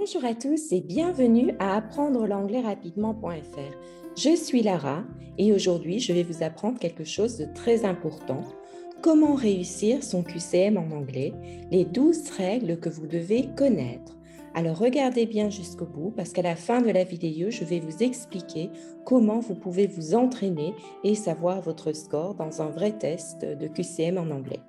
Bonjour à tous et bienvenue à apprendre l'anglais rapidement.fr. Je suis Lara et aujourd'hui je vais vous apprendre quelque chose de très important. Comment réussir son QCM en anglais, les 12 règles que vous devez connaître. Alors regardez bien jusqu'au bout parce qu'à la fin de la vidéo, je vais vous expliquer comment vous pouvez vous entraîner et savoir votre score dans un vrai test de QCM en anglais.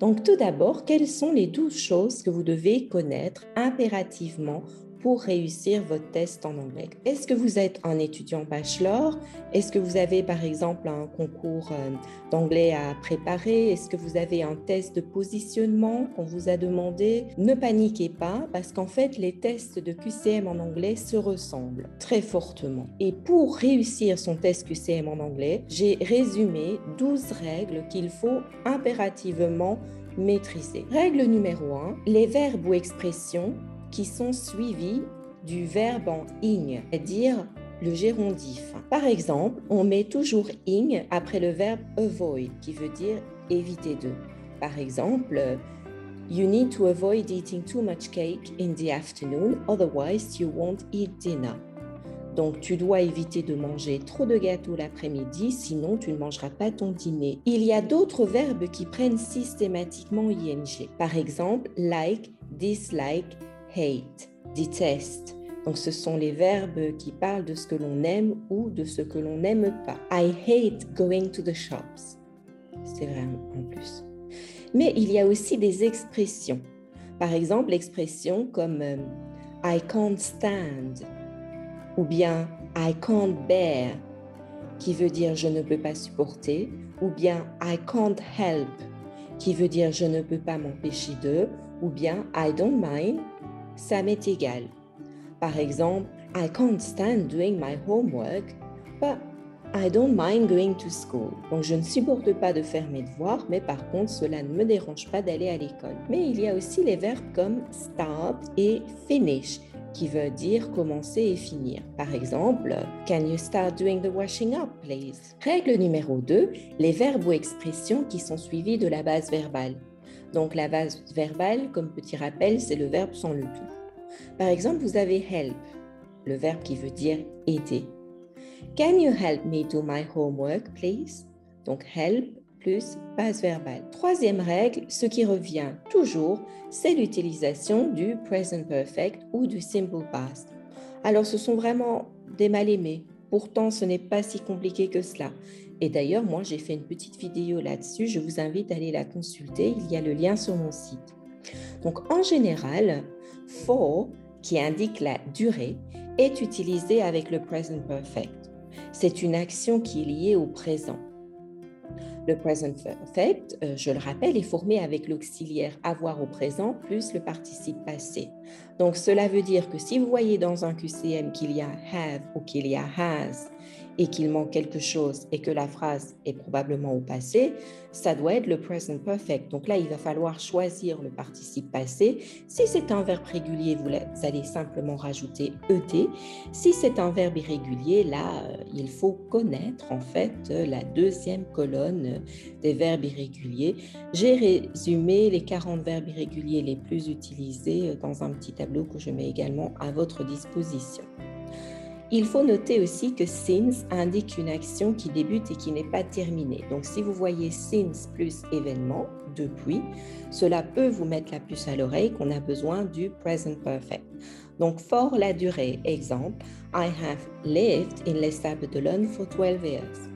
Donc tout d'abord, quelles sont les douze choses que vous devez connaître impérativement pour réussir votre test en anglais. Est-ce que vous êtes un étudiant bachelor? Est-ce que vous avez par exemple un concours euh, d'anglais à préparer? Est-ce que vous avez un test de positionnement qu'on vous a demandé? Ne paniquez pas parce qu'en fait les tests de QCM en anglais se ressemblent très fortement. Et pour réussir son test QCM en anglais, j'ai résumé 12 règles qu'il faut impérativement maîtriser. Règle numéro 1, les verbes ou expressions qui sont suivis du verbe en ing, c'est-à-dire le gérondif. Par exemple, on met toujours ing après le verbe avoid, qui veut dire éviter de. Par exemple, You need to avoid eating too much cake in the afternoon, otherwise you won't eat dinner. Donc, tu dois éviter de manger trop de gâteaux l'après-midi, sinon tu ne mangeras pas ton dîner. Il y a d'autres verbes qui prennent systématiquement ing. Par exemple, like, dislike, hate, déteste. Donc ce sont les verbes qui parlent de ce que l'on aime ou de ce que l'on n'aime pas. I hate going to the shops. C'est vrai en plus. Mais il y a aussi des expressions. Par exemple, l'expression comme euh, I can't stand ou bien I can't bear qui veut dire je ne peux pas supporter ou bien I can't help qui veut dire je ne peux pas m'empêcher de ou bien I don't mind ça m'est égal. Par exemple, I can't stand doing my homework, but I don't mind going to school. Donc je ne supporte pas de faire mes devoirs, mais par contre cela ne me dérange pas d'aller à l'école. Mais il y a aussi les verbes comme start et finish qui veut dire commencer et finir. Par exemple, Can you start doing the washing up, please? Règle numéro 2, les verbes ou expressions qui sont suivis de la base verbale. Donc la base verbale, comme petit rappel, c'est le verbe sans le tout. Par exemple, vous avez help, le verbe qui veut dire aider. Can you help me do my homework, please? Donc help plus base verbale. Troisième règle, ce qui revient toujours, c'est l'utilisation du present perfect ou du simple past. Alors ce sont vraiment des mal-aimés. Pourtant, ce n'est pas si compliqué que cela. Et d'ailleurs, moi, j'ai fait une petite vidéo là-dessus. Je vous invite à aller la consulter. Il y a le lien sur mon site. Donc, en général, for, qui indique la durée, est utilisé avec le present perfect. C'est une action qui est liée au présent. Le present perfect, euh, je le rappelle, est formé avec l'auxiliaire avoir au présent plus le participe passé. Donc cela veut dire que si vous voyez dans un QCM qu'il y a have ou qu'il y a has et qu'il manque quelque chose et que la phrase est probablement au passé, ça doit être le present perfect. Donc là, il va falloir choisir le participe passé. Si c'est un verbe régulier, vous allez simplement rajouter ET. Si c'est un verbe irrégulier, là, euh, il faut connaître en fait la deuxième colonne des verbes irréguliers. J'ai résumé les 40 verbes irréguliers les plus utilisés euh, dans un petit tableau que je mets également à votre disposition. Il faut noter aussi que since indique une action qui débute et qui n'est pas terminée. Donc si vous voyez since plus événement, depuis, cela peut vous mettre la puce à l'oreille qu'on a besoin du present perfect. Donc for la durée, exemple, I have lived in Les Sables d'Olonne for 12 years.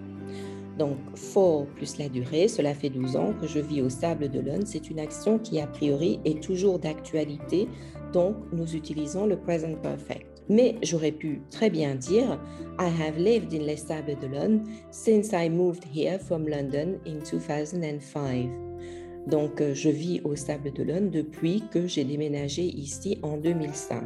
Donc, for plus la durée, cela fait 12 ans que je vis au Sable d'Olonne. C'est une action qui, a priori, est toujours d'actualité. Donc, nous utilisons le present perfect. Mais j'aurais pu très bien dire I have lived in Les Sables d'Olonne since I moved here from London in 2005. Donc, euh, je vis au Sable d'Olonne depuis que j'ai déménagé ici en 2005.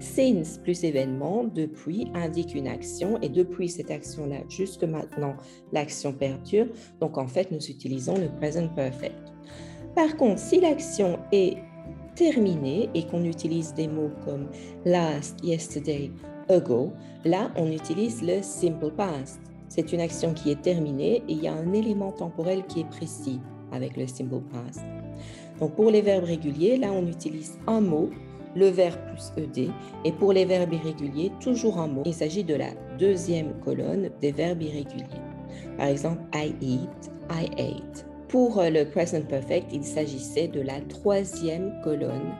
Since plus événement, depuis indique une action et depuis cette action-là jusque maintenant, l'action perdure. Donc, en fait, nous utilisons le present perfect. Par contre, si l'action est terminé et qu'on utilise des mots comme last, yesterday, ago, là, on utilise le simple past. C'est une action qui est terminée et il y a un élément temporel qui est précis avec le simple past. Donc, pour les verbes réguliers, là, on utilise un mot le verbe plus ed. Et pour les verbes irréguliers, toujours un mot. Il s'agit de la deuxième colonne des verbes irréguliers. Par exemple, I eat, I ate. Pour le present perfect, il s'agissait de la troisième colonne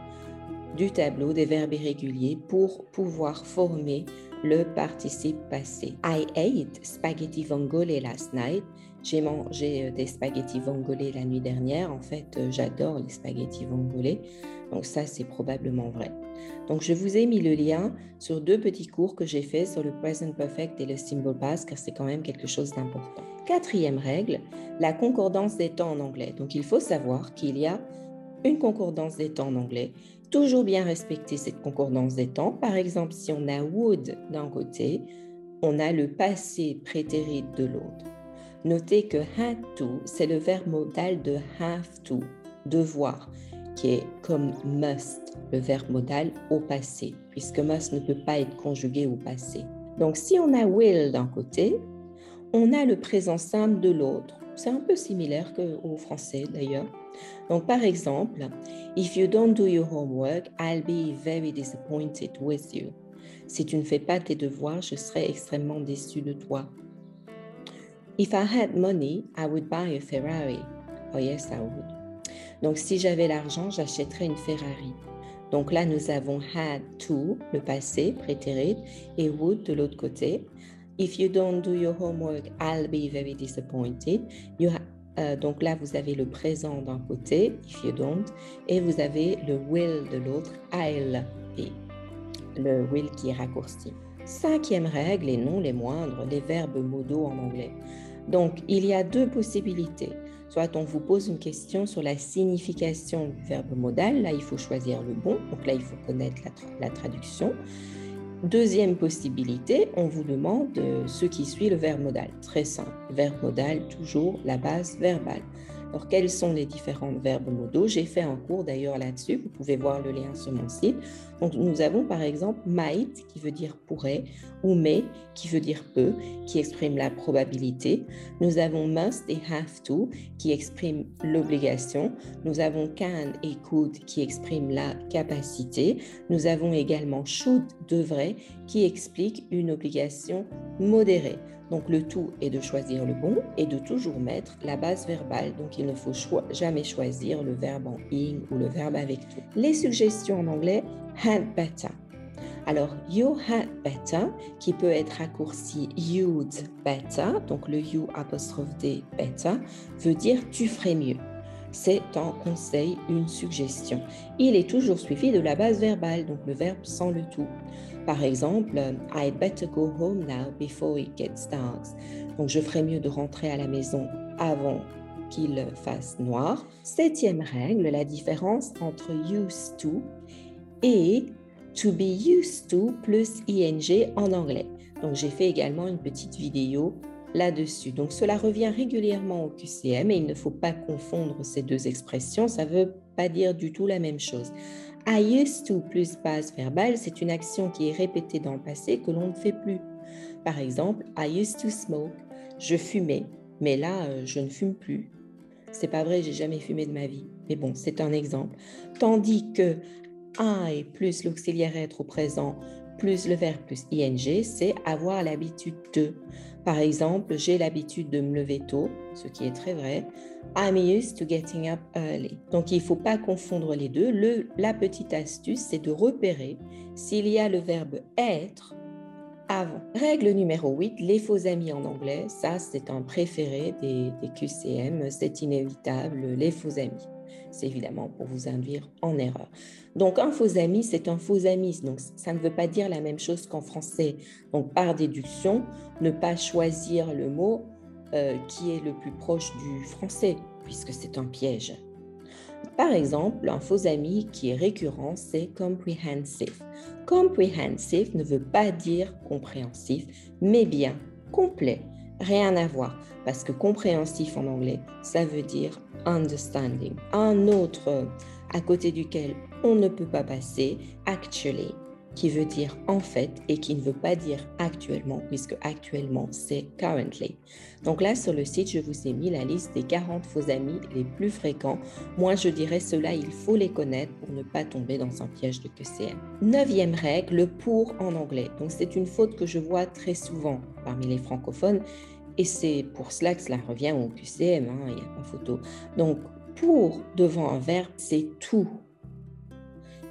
du tableau des verbes irréguliers pour pouvoir former le participe passé. I ate spaghetti vongole last night. J'ai mangé euh, des spaghettis vongole la nuit dernière. En fait, euh, j'adore les spaghettis vongole. Donc ça, c'est probablement vrai. Donc je vous ai mis le lien sur deux petits cours que j'ai fait sur le present perfect et le symbol past car c'est quand même quelque chose d'important. Quatrième règle, la concordance des temps en anglais. Donc il faut savoir qu'il y a une concordance des temps en anglais. Toujours bien respecter cette concordance des temps. Par exemple, si on a would d'un côté, on a le passé prétérit de l'autre. Notez que had to, c'est le verbe modal de have to, devoir, qui est comme must, le verbe modal au passé, puisque must ne peut pas être conjugué au passé. Donc si on a will d'un côté, on a le présent simple de l'autre. C'est un peu similaire qu'au français d'ailleurs. Donc par exemple, if you don't do your homework, I'll be very disappointed with you. Si tu ne fais pas tes devoirs, je serai extrêmement déçu de toi. If I had money, I would buy a Ferrari. Oh yes, I would. Donc si j'avais l'argent, j'achèterais une Ferrari. Donc là, nous avons had to, le passé, prétérit, et would de l'autre côté. If you don't do your homework, I'll be very disappointed. Euh, donc là, vous avez le présent d'un côté, if you don't, et vous avez le will de l'autre, I'll be. Le will qui est raccourci. Cinquième règle, et non les moindres, les verbes modaux en anglais. Donc, il y a deux possibilités. Soit on vous pose une question sur la signification du verbe modal, là il faut choisir le bon, donc là il faut connaître la traduction. Deuxième possibilité, on vous demande ce qui suit le verbe modal. Très simple. Verbe modal, toujours la base verbale. Alors, quels sont les différents verbes modaux? J'ai fait un cours d'ailleurs là-dessus, vous pouvez voir le lien sur mon site. Donc, nous avons par exemple might qui veut dire pourrait ou may qui veut dire peut, qui exprime la probabilité. Nous avons must et have to qui expriment l'obligation. Nous avons can et could qui expriment la capacité. Nous avons également should, devrait, qui explique une obligation modérée. Donc le tout est de choisir le bon et de toujours mettre la base verbale. Donc il ne faut jamais choisir le verbe en ing ou le verbe avec tout. Les suggestions en anglais, had better. Alors, you had better, qui peut être raccourci you'd better, donc le you apostrophe d better, veut dire tu ferais mieux. C'est un conseil, une suggestion. Il est toujours suivi de la base verbale, donc le verbe sans le tout. Par exemple, I'd better go home now before it gets dark. Donc, je ferais mieux de rentrer à la maison avant qu'il fasse noir. Septième règle, la différence entre used to et to be used to plus ing en anglais. Donc, j'ai fait également une petite vidéo là-dessus. Donc, cela revient régulièrement au QCM et il ne faut pas confondre ces deux expressions. Ça ne veut pas dire du tout la même chose. I used to plus base verbale, c'est une action qui est répétée dans le passé que l'on ne fait plus. Par exemple, I used to smoke. Je fumais, mais là, euh, je ne fume plus. C'est pas vrai, j'ai jamais fumé de ma vie. Mais bon, c'est un exemple. Tandis que I plus l'auxiliaire être au présent plus le verbe plus ing, c'est avoir l'habitude de. Par exemple, j'ai l'habitude de me lever tôt, ce qui est très vrai. I'm used to getting up early. Donc, il ne faut pas confondre les deux. Le, la petite astuce, c'est de repérer s'il y a le verbe être avant. Règle numéro 8, les faux amis en anglais. Ça, c'est un préféré des, des QCM. C'est inévitable, les faux amis. C'est évidemment pour vous induire en erreur. Donc, un faux ami, c'est un faux ami. Donc, ça ne veut pas dire la même chose qu'en français. Donc, par déduction, ne pas choisir le mot euh, qui est le plus proche du français, puisque c'est un piège. Par exemple, un faux ami qui est récurrent, c'est comprehensive. Comprehensive ne veut pas dire compréhensif, mais bien complet. Rien à voir, parce que compréhensif en anglais, ça veut dire understanding. Un autre à côté duquel on ne peut pas passer, actually. qui veut dire en fait et qui ne veut pas dire actuellement, puisque actuellement c'est currently. Donc là, sur le site, je vous ai mis la liste des 40 faux amis les plus fréquents. Moi, je dirais cela, il faut les connaître pour ne pas tomber dans un piège de QCM. Neuvième règle, le pour en anglais. Donc c'est une faute que je vois très souvent parmi les francophones. Et c'est pour cela que cela revient au QCM, hein, il n'y a pas photo. Donc, pour devant un verbe, c'est tout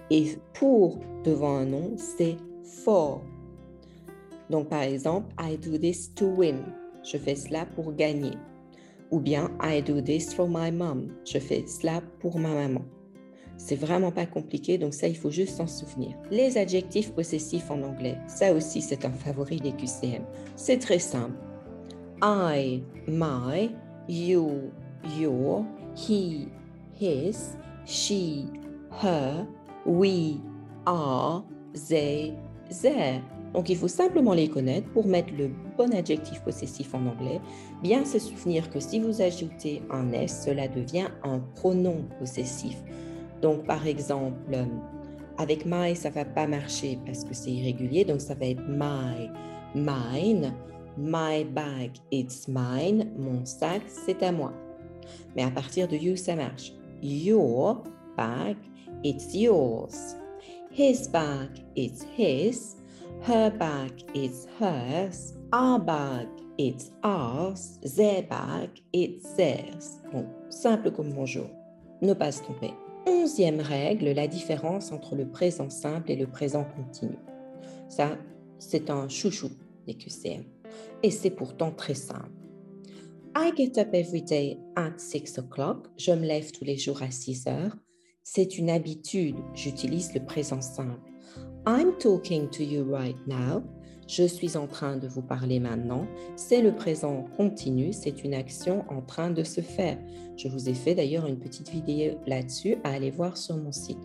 et pour devant un nom, c'est for. Donc, par exemple, I do this to win. Je fais cela pour gagner. Ou bien, I do this for my mom. Je fais cela pour ma maman. C'est vraiment pas compliqué, donc ça, il faut juste s'en souvenir. Les adjectifs possessifs en anglais, ça aussi, c'est un favori des QCM. C'est très simple. I, my, you, your, he, his, she, her, we, are, they, their. Donc il faut simplement les connaître pour mettre le bon adjectif possessif en anglais. Bien se souvenir que si vous ajoutez un s, cela devient un pronom possessif. Donc par exemple, avec my, ça va pas marcher parce que c'est irrégulier, donc ça va être my, mine, my bag, it's mine, mon sac, c'est à moi. Mais à partir de you, ça marche. Your bag, it's yours. His bag, it's his. Her bag, it's hers. Our bag, it's ours. Their bag, it's theirs. Bon, simple comme bonjour. Ne pas se tromper. Onzième règle, la différence entre le présent simple et le présent continu. Ça, c'est un chouchou des QCM. Et c'est pourtant très simple. I get up every day at 6 o'clock. Je me lève tous les jours à 6 heures. C'est une habitude. J'utilise le présent simple. I'm talking to you right now. Je suis en train de vous parler maintenant. C'est le présent continu. C'est une action en train de se faire. Je vous ai fait d'ailleurs une petite vidéo là-dessus à aller voir sur mon site.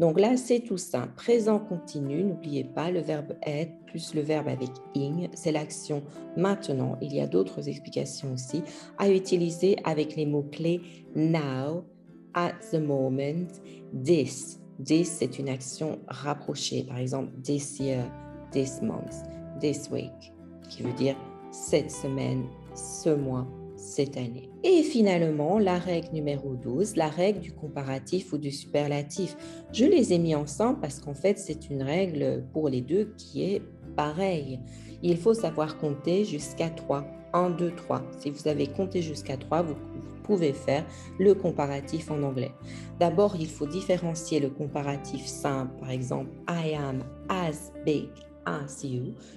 Donc là, c'est tout simple. Présent continu, n'oubliez pas le verbe être plus le verbe avec ing, c'est l'action maintenant. Il y a d'autres explications aussi à utiliser avec les mots-clés now, at the moment, this. This, c'est une action rapprochée. Par exemple, this year, this month, this week, qui veut dire cette semaine, ce mois, cette année. Et finalement, la règle numéro 12, la règle du comparatif ou du superlatif. Je les ai mis ensemble parce qu'en fait, c'est une règle pour les deux qui est pareille. Il faut savoir compter jusqu'à 3. 1, 2, 3. Si vous avez compté jusqu'à 3, vous pouvez faire le comparatif en anglais. D'abord, il faut différencier le comparatif simple, par exemple, I am as big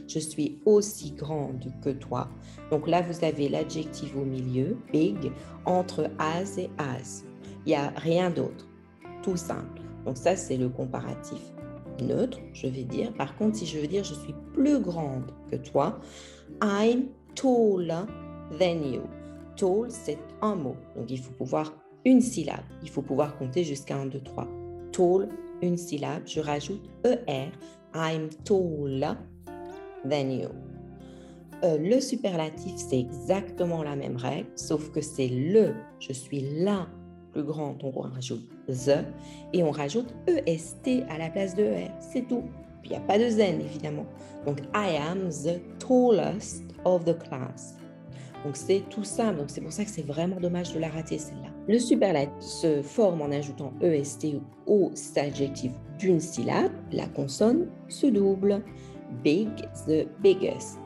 Je suis aussi grande que toi. Donc là, vous avez l'adjectif au milieu, big, entre as et as. Il n'y a rien d'autre. Tout simple. Donc ça, c'est le comparatif neutre, je vais dire. Par contre, si je veux dire je suis plus grande que toi, I'm taller than you. Tall, c'est un mot. Donc, il faut pouvoir une syllabe. Il faut pouvoir compter jusqu'à 1, 2, 3. Tall, une syllabe. Je rajoute ER. I'm taller than you. Euh, le superlatif, c'est exactement la même règle, sauf que c'est le, je suis la plus grande, on rajoute the, et on rajoute EST à la place de ER, c'est tout. Puis il n'y a pas de zen, évidemment. Donc, I am the tallest of the class. Donc c'est tout simple, donc c'est pour ça que c'est vraiment dommage de la rater celle-là. Le superlatif se forme en ajoutant EST au adjectif d'une syllabe, la consonne se double. Big, the biggest.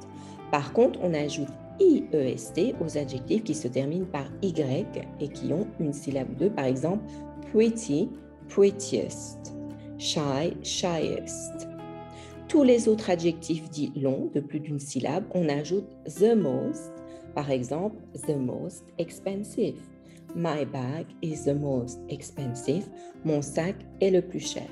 Par contre, on ajoute IEST aux adjectifs qui se terminent par Y et qui ont une syllabe ou deux, par exemple pretty, prettiest, shy, shyest. Tous les autres adjectifs dits longs de plus d'une syllabe, on ajoute the most, par exemple, the most expensive. My bag is the most expensive. Mon sac est le plus cher.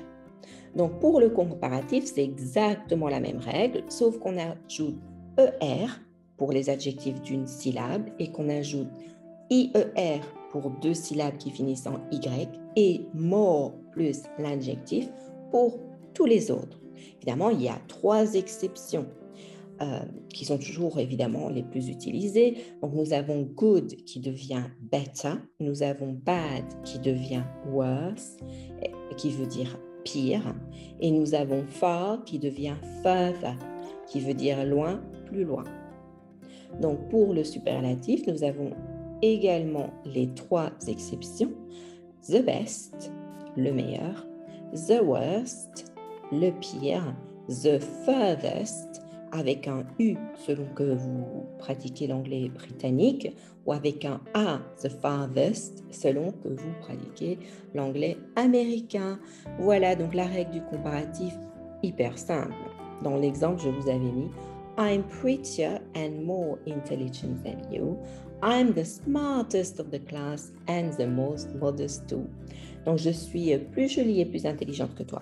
Donc, pour le comparatif, c'est exactement la même règle, sauf qu'on ajoute ER pour les adjectifs d'une syllabe et qu'on ajoute IER pour deux syllabes qui finissent en Y et more plus l'adjectif pour tous les autres. Évidemment, il y a trois exceptions. Euh, qui sont toujours évidemment les plus utilisés. Donc nous avons good qui devient better, nous avons bad qui devient worse, qui veut dire pire. Et nous avons far qui devient further, qui veut dire loin, plus loin. Donc pour le superlatif, nous avons également les trois exceptions. The best, le meilleur. The worst, le pire. The furthest, avec un U selon que vous pratiquez l'anglais britannique, ou avec un A, the farthest, selon que vous pratiquez l'anglais américain. Voilà donc la règle du comparatif hyper simple. Dans l'exemple, je vous avais mis I'm prettier and more intelligent than you. I'm the smartest of the class and the most modest too. Donc, je suis plus jolie et plus intelligente que toi.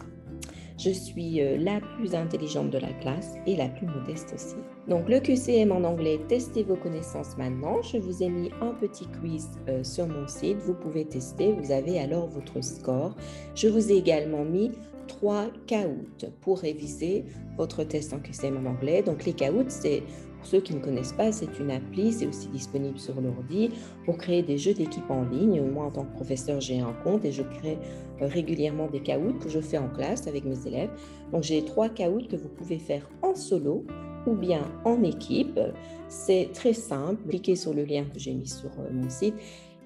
Je suis euh, la plus intelligente de la classe et la plus modeste aussi. Donc le QCM en anglais, testez vos connaissances maintenant. Je vous ai mis un petit quiz euh, sur mon site. Vous pouvez tester. Vous avez alors votre score. Je vous ai également mis trois caouts pour réviser votre test en QCM en anglais. Donc les caouts, c'est pour ceux qui ne connaissent pas, c'est une appli, c'est aussi disponible sur l'ordi pour créer des jeux d'équipe en ligne. Moi, en tant que professeur, j'ai un compte et je crée euh, régulièrement des caouts que je fais en classe avec mes élèves. Donc, j'ai trois caouts que vous pouvez faire en solo ou bien en équipe. C'est très simple. Cliquez sur le lien que j'ai mis sur euh, mon site.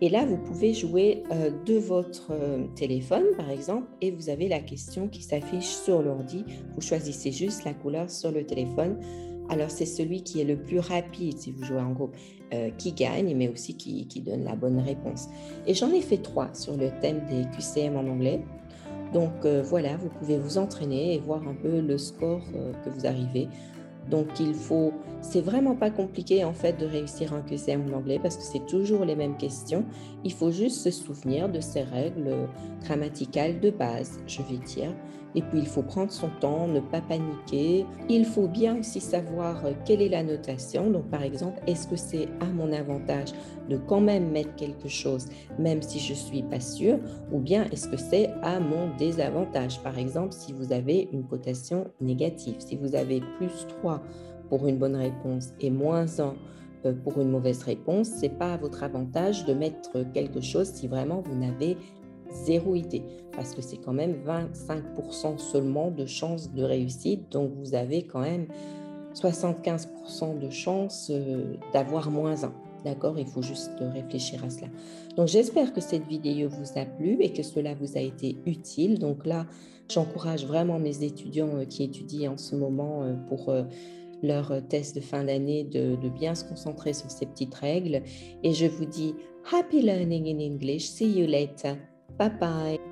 Et là, vous pouvez jouer euh, de votre téléphone, par exemple, et vous avez la question qui s'affiche sur l'ordi. Vous choisissez juste la couleur sur le téléphone alors c'est celui qui est le plus rapide, si vous jouez en groupe, euh, qui gagne, mais aussi qui, donne la bonne réponse. Et j'en ai fait trois sur le thème des QCM en anglais. Donc euh, voilà, vous pouvez vous entraîner et voir un peu le score euh, que vous arrivez. Donc il faut, c'est vraiment pas compliqué en fait de réussir un QCM en anglais parce que c'est toujours les mêmes questions. Il faut juste se souvenir de ces règles grammaticales de base, je vais dire. Et puis, il faut prendre son temps, ne pas paniquer. Il faut bien aussi savoir euh, quelle est la notation. Donc, par exemple, est-ce que c'est à mon avantage de quand même mettre quelque chose, même si je suis pas sûre, ou bien est-ce que c'est à mon désavantage? Par exemple, si vous avez une cotation négative, si vous avez plus 3 pour une bonne réponse et moins 1 euh, pour une mauvaise réponse, c'est pas à votre avantage de mettre quelque chose si vraiment vous n'avez zéro idée, parce que c'est quand même 25% seulement de chances de réussite, donc vous avez quand même 75% de chances euh, d'avoir moins 1. D'accord? Il faut juste réfléchir à cela. Donc j'espère que cette vidéo vous a plu et que cela vous a été utile. Donc là, j'encourage vraiment mes étudiants euh, qui étudient en ce moment euh, pour leur test de fin d'année de, bien se concentrer sur ces petites règles. Et je vous dis Happy Learning in English. See you later. 拜拜。